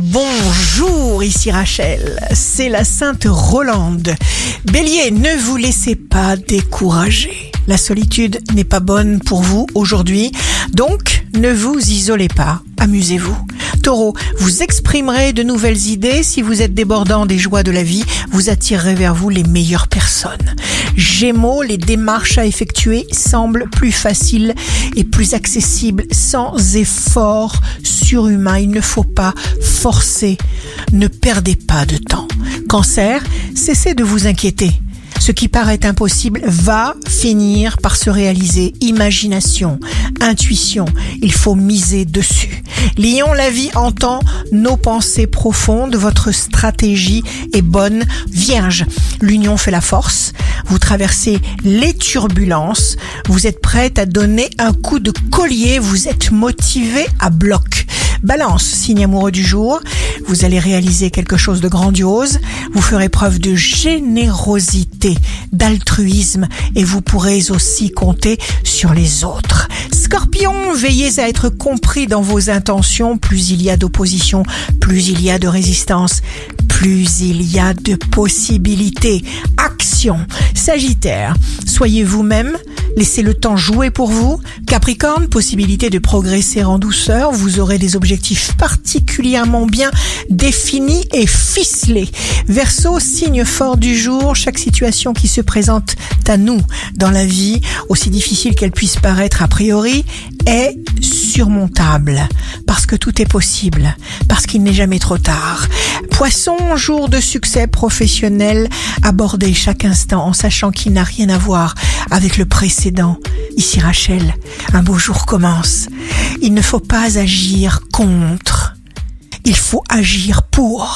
Bonjour, ici Rachel, c'est la Sainte Rolande. Bélier, ne vous laissez pas décourager. La solitude n'est pas bonne pour vous aujourd'hui, donc ne vous isolez pas, amusez-vous. Taureau, vous exprimerez de nouvelles idées. Si vous êtes débordant des joies de la vie, vous attirerez vers vous les meilleures personnes. Gémeaux, les démarches à effectuer semblent plus faciles et plus accessibles sans effort surhumain. Il ne faut pas forcer. Ne perdez pas de temps. Cancer, cessez de vous inquiéter. Ce qui paraît impossible va finir par se réaliser. Imagination, intuition, il faut miser dessus. Lion, la vie entend nos pensées profondes, votre stratégie est bonne. Vierge, l'union fait la force. Vous traversez les turbulences, vous êtes prête à donner un coup de collier, vous êtes motivé à bloc. Balance, signe amoureux du jour, vous allez réaliser quelque chose de grandiose, vous ferez preuve de générosité, d'altruisme et vous pourrez aussi compter sur les autres. Scorpion, veillez à être compris dans vos intentions, plus il y a d'opposition, plus il y a de résistance, plus il y a de possibilités. Action. Sagittaire, soyez vous-même, laissez le temps jouer pour vous. Capricorne, possibilité de progresser en douceur, vous aurez des objectifs particulièrement bien définis et ficelés. Verseau, signe fort du jour, chaque situation qui se présente à nous dans la vie, aussi difficile qu'elle puisse paraître a priori, est surmontable parce que tout est possible, parce qu'il n'est jamais trop tard. Poisson, jour de succès professionnel, abordez chaque instant en sachant qu'il n'a rien à voir avec le précédent. Ici Rachel, un beau jour commence. Il ne faut pas agir contre, il faut agir pour.